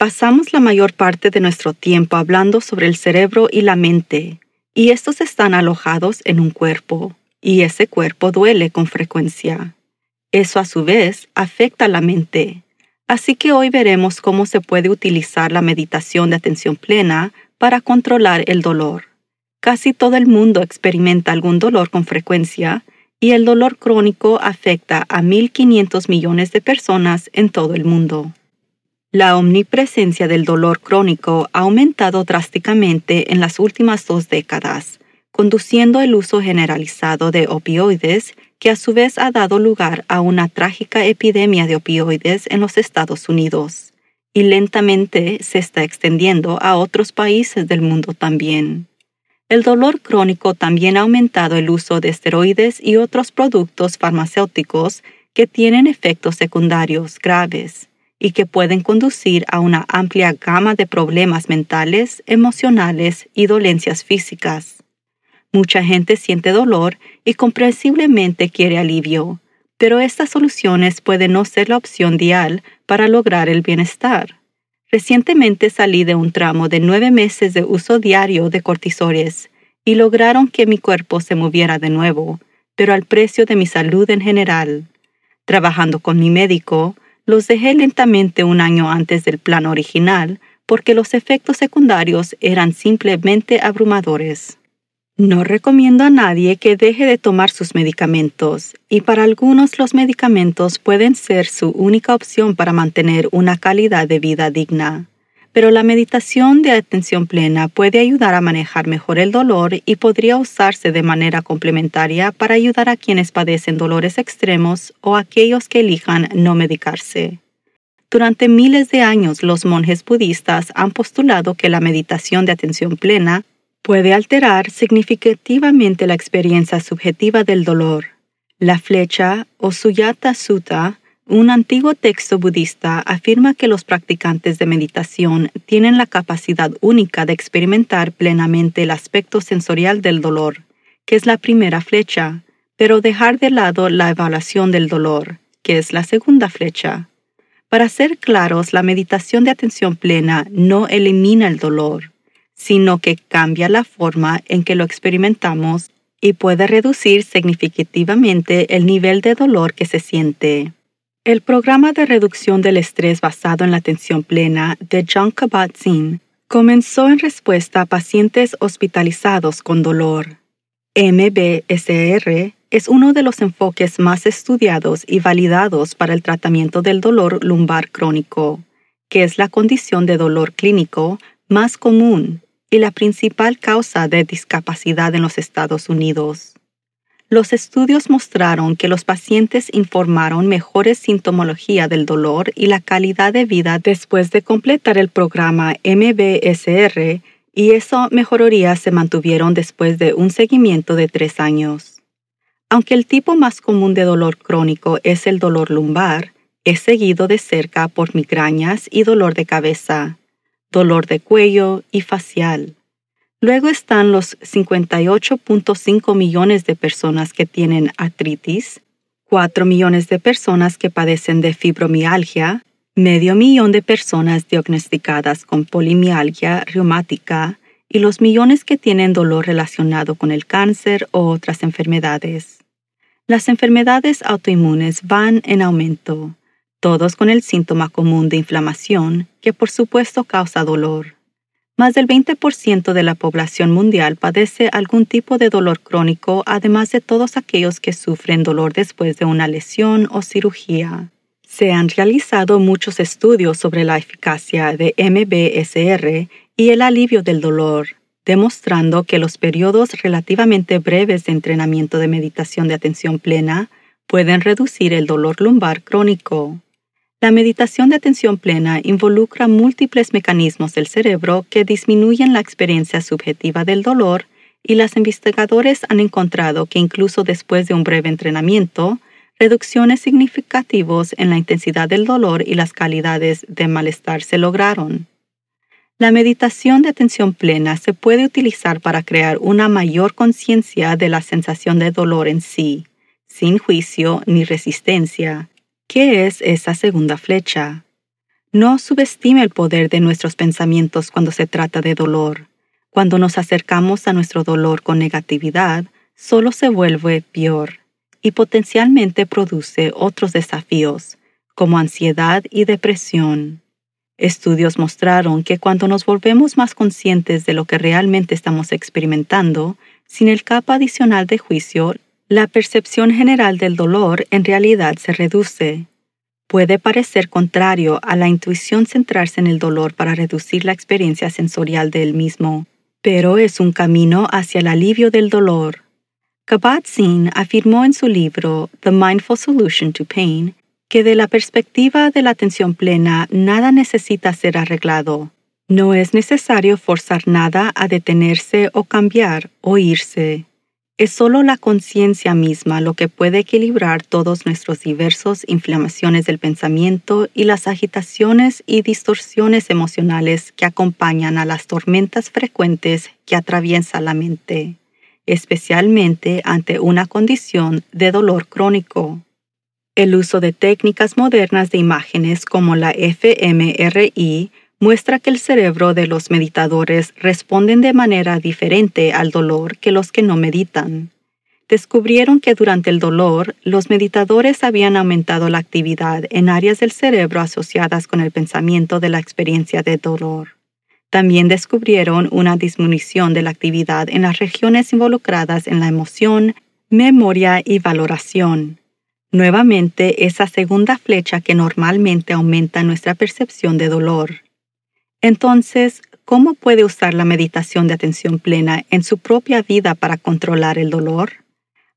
pasamos la mayor parte de nuestro tiempo hablando sobre el cerebro y la mente, y estos están alojados en un cuerpo, y ese cuerpo duele con frecuencia. Eso a su vez afecta la mente. Así que hoy veremos cómo se puede utilizar la meditación de atención plena para controlar el dolor. Casi todo el mundo experimenta algún dolor con frecuencia y el dolor crónico afecta a 1.500 millones de personas en todo el mundo. La omnipresencia del dolor crónico ha aumentado drásticamente en las últimas dos décadas, conduciendo el uso generalizado de opioides, que a su vez ha dado lugar a una trágica epidemia de opioides en los Estados Unidos, y lentamente se está extendiendo a otros países del mundo también. El dolor crónico también ha aumentado el uso de esteroides y otros productos farmacéuticos que tienen efectos secundarios graves y que pueden conducir a una amplia gama de problemas mentales, emocionales y dolencias físicas. Mucha gente siente dolor y comprensiblemente quiere alivio, pero estas soluciones pueden no ser la opción ideal para lograr el bienestar. Recientemente salí de un tramo de nueve meses de uso diario de cortisores y lograron que mi cuerpo se moviera de nuevo, pero al precio de mi salud en general. Trabajando con mi médico, los dejé lentamente un año antes del plan original porque los efectos secundarios eran simplemente abrumadores. No recomiendo a nadie que deje de tomar sus medicamentos, y para algunos los medicamentos pueden ser su única opción para mantener una calidad de vida digna pero la meditación de atención plena puede ayudar a manejar mejor el dolor y podría usarse de manera complementaria para ayudar a quienes padecen dolores extremos o aquellos que elijan no medicarse. Durante miles de años los monjes budistas han postulado que la meditación de atención plena puede alterar significativamente la experiencia subjetiva del dolor. La flecha o Suyata Sutta un antiguo texto budista afirma que los practicantes de meditación tienen la capacidad única de experimentar plenamente el aspecto sensorial del dolor, que es la primera flecha, pero dejar de lado la evaluación del dolor, que es la segunda flecha. Para ser claros, la meditación de atención plena no elimina el dolor, sino que cambia la forma en que lo experimentamos y puede reducir significativamente el nivel de dolor que se siente. El programa de reducción del estrés basado en la atención plena de John Kabat-Zinn comenzó en respuesta a pacientes hospitalizados con dolor. MBSR es uno de los enfoques más estudiados y validados para el tratamiento del dolor lumbar crónico, que es la condición de dolor clínico más común y la principal causa de discapacidad en los Estados Unidos. Los estudios mostraron que los pacientes informaron mejores sintomología del dolor y la calidad de vida después de completar el programa MBSR y esa mejoría se mantuvieron después de un seguimiento de tres años. Aunque el tipo más común de dolor crónico es el dolor lumbar, es seguido de cerca por migrañas y dolor de cabeza, dolor de cuello y facial. Luego están los 58.5 millones de personas que tienen artritis, 4 millones de personas que padecen de fibromialgia, medio millón de personas diagnosticadas con polimialgia reumática y los millones que tienen dolor relacionado con el cáncer o otras enfermedades. Las enfermedades autoinmunes van en aumento, todos con el síntoma común de inflamación, que por supuesto causa dolor. Más del 20% de la población mundial padece algún tipo de dolor crónico, además de todos aquellos que sufren dolor después de una lesión o cirugía. Se han realizado muchos estudios sobre la eficacia de MBSR y el alivio del dolor, demostrando que los periodos relativamente breves de entrenamiento de meditación de atención plena pueden reducir el dolor lumbar crónico. La meditación de atención plena involucra múltiples mecanismos del cerebro que disminuyen la experiencia subjetiva del dolor y los investigadores han encontrado que incluso después de un breve entrenamiento, reducciones significativas en la intensidad del dolor y las calidades de malestar se lograron. La meditación de atención plena se puede utilizar para crear una mayor conciencia de la sensación de dolor en sí, sin juicio ni resistencia, ¿Qué es esa segunda flecha? No subestime el poder de nuestros pensamientos cuando se trata de dolor. Cuando nos acercamos a nuestro dolor con negatividad, solo se vuelve peor y potencialmente produce otros desafíos, como ansiedad y depresión. Estudios mostraron que cuando nos volvemos más conscientes de lo que realmente estamos experimentando, sin el capa adicional de juicio, la percepción general del dolor en realidad se reduce. Puede parecer contrario a la intuición centrarse en el dolor para reducir la experiencia sensorial del mismo, pero es un camino hacia el alivio del dolor. Kabat-Zinn afirmó en su libro The Mindful Solution to Pain que de la perspectiva de la atención plena nada necesita ser arreglado. No es necesario forzar nada a detenerse o cambiar o irse. Es solo la conciencia misma lo que puede equilibrar todos nuestros diversos inflamaciones del pensamiento y las agitaciones y distorsiones emocionales que acompañan a las tormentas frecuentes que atraviesan la mente, especialmente ante una condición de dolor crónico. El uso de técnicas modernas de imágenes como la fMRI muestra que el cerebro de los meditadores responden de manera diferente al dolor que los que no meditan. Descubrieron que durante el dolor, los meditadores habían aumentado la actividad en áreas del cerebro asociadas con el pensamiento de la experiencia de dolor. También descubrieron una disminución de la actividad en las regiones involucradas en la emoción, memoria y valoración. Nuevamente, esa segunda flecha que normalmente aumenta nuestra percepción de dolor. Entonces, ¿cómo puede usar la meditación de atención plena en su propia vida para controlar el dolor?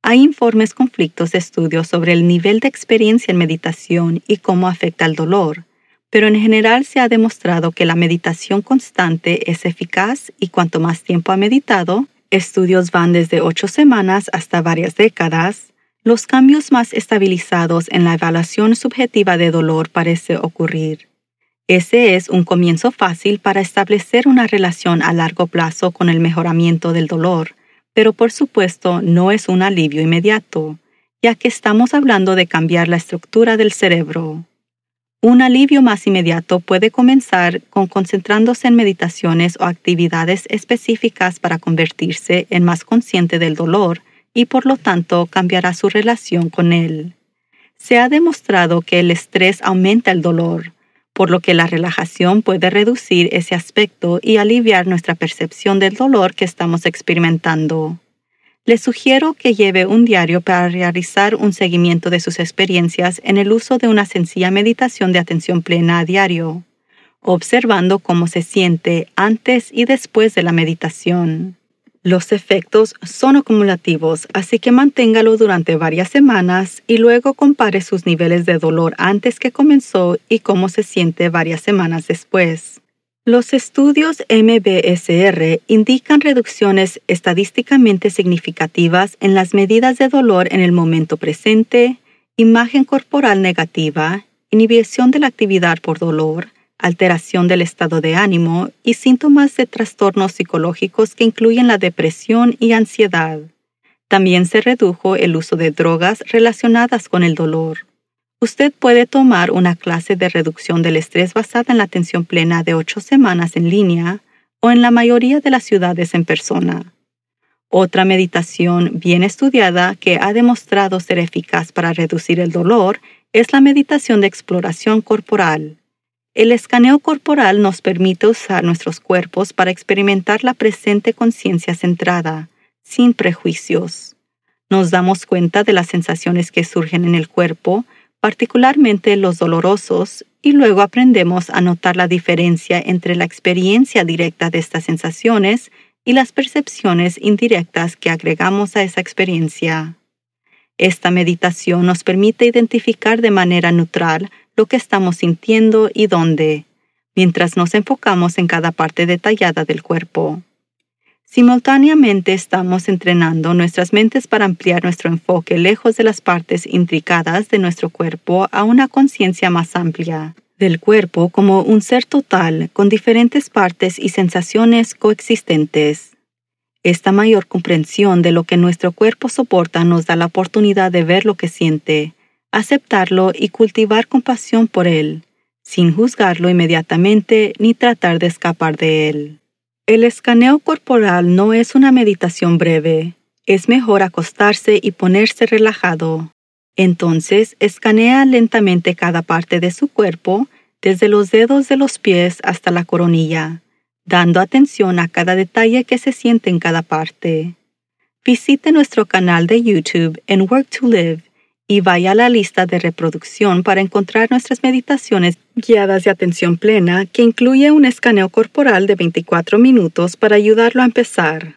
Hay informes conflictos de estudios sobre el nivel de experiencia en meditación y cómo afecta el dolor, pero en general se ha demostrado que la meditación constante es eficaz y cuanto más tiempo ha meditado, estudios van desde ocho semanas hasta varias décadas, los cambios más estabilizados en la evaluación subjetiva de dolor parece ocurrir. Ese es un comienzo fácil para establecer una relación a largo plazo con el mejoramiento del dolor, pero por supuesto no es un alivio inmediato, ya que estamos hablando de cambiar la estructura del cerebro. Un alivio más inmediato puede comenzar con concentrándose en meditaciones o actividades específicas para convertirse en más consciente del dolor y por lo tanto cambiará su relación con él. Se ha demostrado que el estrés aumenta el dolor, por lo que la relajación puede reducir ese aspecto y aliviar nuestra percepción del dolor que estamos experimentando. Le sugiero que lleve un diario para realizar un seguimiento de sus experiencias en el uso de una sencilla meditación de atención plena a diario, observando cómo se siente antes y después de la meditación. Los efectos son acumulativos, así que manténgalo durante varias semanas y luego compare sus niveles de dolor antes que comenzó y cómo se siente varias semanas después. Los estudios MBSR indican reducciones estadísticamente significativas en las medidas de dolor en el momento presente, imagen corporal negativa, inhibición de la actividad por dolor, alteración del estado de ánimo y síntomas de trastornos psicológicos que incluyen la depresión y ansiedad. También se redujo el uso de drogas relacionadas con el dolor. Usted puede tomar una clase de reducción del estrés basada en la atención plena de ocho semanas en línea o en la mayoría de las ciudades en persona. Otra meditación bien estudiada que ha demostrado ser eficaz para reducir el dolor es la meditación de exploración corporal. El escaneo corporal nos permite usar nuestros cuerpos para experimentar la presente conciencia centrada, sin prejuicios. Nos damos cuenta de las sensaciones que surgen en el cuerpo, particularmente los dolorosos, y luego aprendemos a notar la diferencia entre la experiencia directa de estas sensaciones y las percepciones indirectas que agregamos a esa experiencia. Esta meditación nos permite identificar de manera neutral lo que estamos sintiendo y dónde, mientras nos enfocamos en cada parte detallada del cuerpo. Simultáneamente estamos entrenando nuestras mentes para ampliar nuestro enfoque lejos de las partes intricadas de nuestro cuerpo a una conciencia más amplia del cuerpo como un ser total con diferentes partes y sensaciones coexistentes. Esta mayor comprensión de lo que nuestro cuerpo soporta nos da la oportunidad de ver lo que siente, aceptarlo y cultivar compasión por él, sin juzgarlo inmediatamente ni tratar de escapar de él. El escaneo corporal no es una meditación breve. Es mejor acostarse y ponerse relajado. Entonces, escanea lentamente cada parte de su cuerpo, desde los dedos de los pies hasta la coronilla dando atención a cada detalle que se siente en cada parte. Visite nuestro canal de YouTube en Work to Live y vaya a la lista de reproducción para encontrar nuestras meditaciones guiadas de atención plena que incluye un escaneo corporal de 24 minutos para ayudarlo a empezar.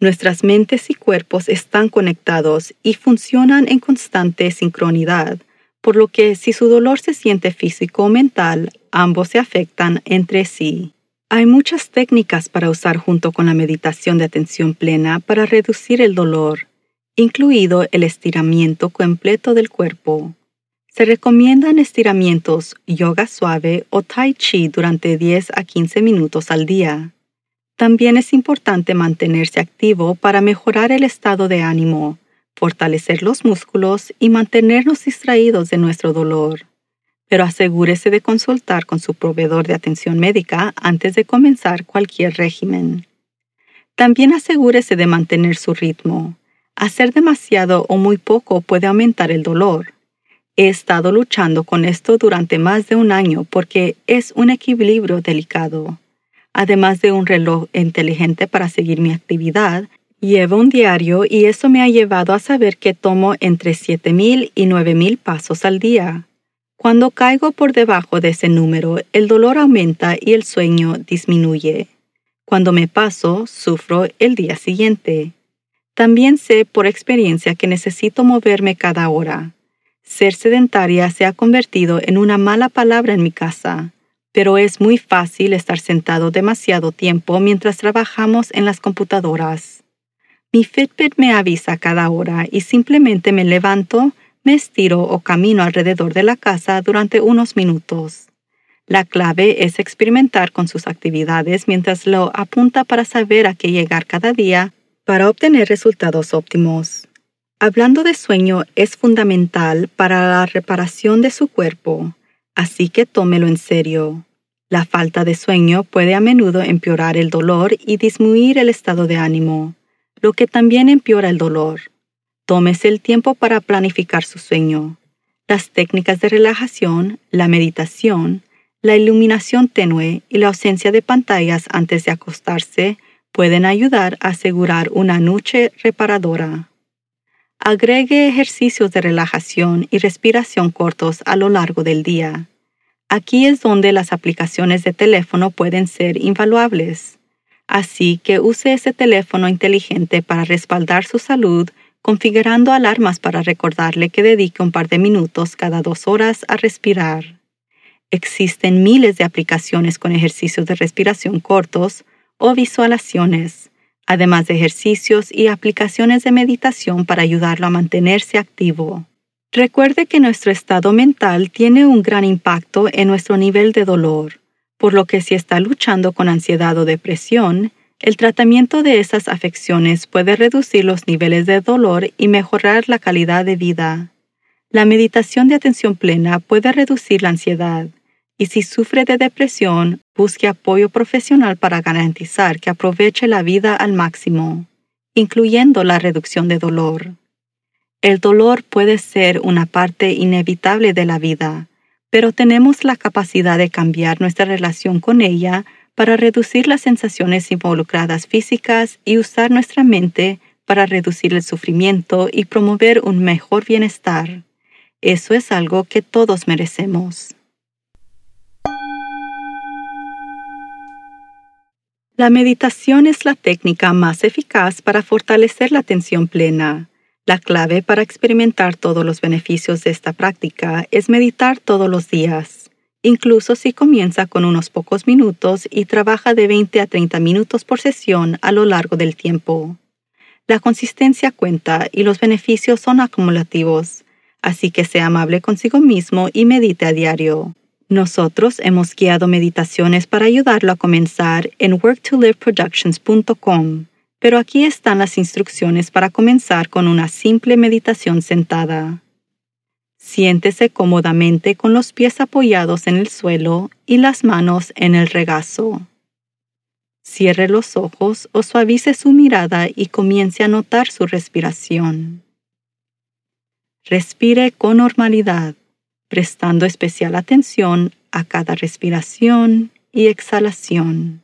Nuestras mentes y cuerpos están conectados y funcionan en constante sincronidad, por lo que si su dolor se siente físico o mental, ambos se afectan entre sí. Hay muchas técnicas para usar junto con la meditación de atención plena para reducir el dolor, incluido el estiramiento completo del cuerpo. Se recomiendan estiramientos yoga suave o tai chi durante 10 a 15 minutos al día. También es importante mantenerse activo para mejorar el estado de ánimo, fortalecer los músculos y mantenernos distraídos de nuestro dolor pero asegúrese de consultar con su proveedor de atención médica antes de comenzar cualquier régimen. También asegúrese de mantener su ritmo. Hacer demasiado o muy poco puede aumentar el dolor. He estado luchando con esto durante más de un año porque es un equilibrio delicado. Además de un reloj inteligente para seguir mi actividad, llevo un diario y eso me ha llevado a saber que tomo entre 7.000 y 9.000 pasos al día. Cuando caigo por debajo de ese número, el dolor aumenta y el sueño disminuye. Cuando me paso, sufro el día siguiente. También sé por experiencia que necesito moverme cada hora. Ser sedentaria se ha convertido en una mala palabra en mi casa, pero es muy fácil estar sentado demasiado tiempo mientras trabajamos en las computadoras. Mi Fitbit me avisa cada hora y simplemente me levanto, me estiro o camino alrededor de la casa durante unos minutos. La clave es experimentar con sus actividades mientras lo apunta para saber a qué llegar cada día para obtener resultados óptimos. Hablando de sueño es fundamental para la reparación de su cuerpo, así que tómelo en serio. La falta de sueño puede a menudo empeorar el dolor y disminuir el estado de ánimo, lo que también empeora el dolor. Tómese el tiempo para planificar su sueño. Las técnicas de relajación, la meditación, la iluminación tenue y la ausencia de pantallas antes de acostarse pueden ayudar a asegurar una noche reparadora. Agregue ejercicios de relajación y respiración cortos a lo largo del día. Aquí es donde las aplicaciones de teléfono pueden ser invaluables. Así que use ese teléfono inteligente para respaldar su salud configurando alarmas para recordarle que dedique un par de minutos cada dos horas a respirar. Existen miles de aplicaciones con ejercicios de respiración cortos o visualizaciones, además de ejercicios y aplicaciones de meditación para ayudarlo a mantenerse activo. Recuerde que nuestro estado mental tiene un gran impacto en nuestro nivel de dolor, por lo que si está luchando con ansiedad o depresión, el tratamiento de esas afecciones puede reducir los niveles de dolor y mejorar la calidad de vida. La meditación de atención plena puede reducir la ansiedad y si sufre de depresión, busque apoyo profesional para garantizar que aproveche la vida al máximo, incluyendo la reducción de dolor. El dolor puede ser una parte inevitable de la vida, pero tenemos la capacidad de cambiar nuestra relación con ella para reducir las sensaciones involucradas físicas y usar nuestra mente para reducir el sufrimiento y promover un mejor bienestar. Eso es algo que todos merecemos. La meditación es la técnica más eficaz para fortalecer la atención plena. La clave para experimentar todos los beneficios de esta práctica es meditar todos los días, incluso si comienza con unos pocos minutos y trabaja de 20 a 30 minutos por sesión a lo largo del tiempo. La consistencia cuenta y los beneficios son acumulativos, así que sea amable consigo mismo y medite a diario. Nosotros hemos guiado meditaciones para ayudarlo a comenzar en worktoliveproductions.com, pero aquí están las instrucciones para comenzar con una simple meditación sentada. Siéntese cómodamente con los pies apoyados en el suelo y las manos en el regazo. Cierre los ojos o suavice su mirada y comience a notar su respiración. Respire con normalidad, prestando especial atención a cada respiración y exhalación.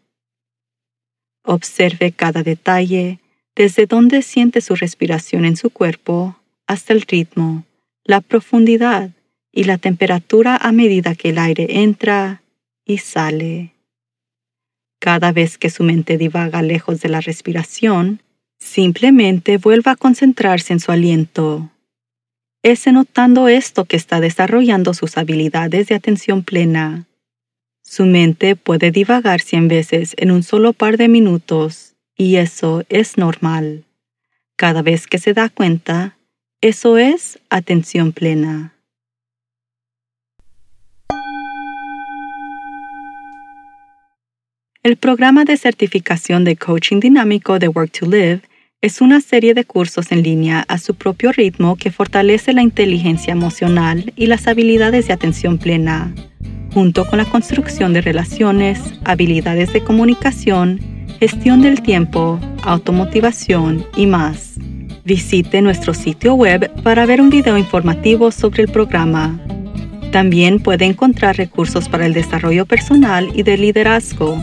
Observe cada detalle, desde donde siente su respiración en su cuerpo hasta el ritmo, la profundidad y la temperatura a medida que el aire entra y sale. Cada vez que su mente divaga lejos de la respiración, simplemente vuelva a concentrarse en su aliento. Es notando esto que está desarrollando sus habilidades de atención plena. Su mente puede divagar cien veces en un solo par de minutos, y eso es normal. Cada vez que se da cuenta, eso es atención plena. El programa de certificación de coaching dinámico de Work to Live es una serie de cursos en línea a su propio ritmo que fortalece la inteligencia emocional y las habilidades de atención plena, junto con la construcción de relaciones, habilidades de comunicación, gestión del tiempo, automotivación y más. Visite nuestro sitio web para ver un video informativo sobre el programa. También puede encontrar recursos para el desarrollo personal y de liderazgo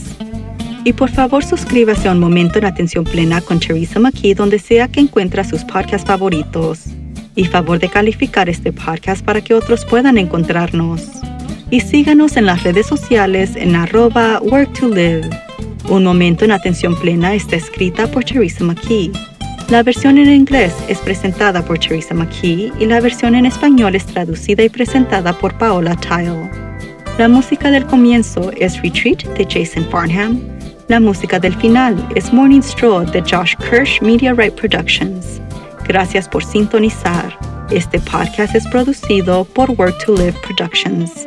Y por favor suscríbase a Un Momento en Atención Plena con Teresa McKee donde sea que encuentre sus podcasts favoritos. Y favor de calificar este podcast para que otros puedan encontrarnos. Y síganos en las redes sociales en arroba work to live. Un Momento en Atención Plena está escrita por Teresa McKee. La versión en inglés es presentada por Teresa McKee y la versión en español es traducida y presentada por Paola Tile. La música del comienzo es Retreat de Jason Farnham la música del final es Morning Stroll de Josh Kirsch Media Right Productions. Gracias por sintonizar. Este podcast es producido por Work to Live Productions.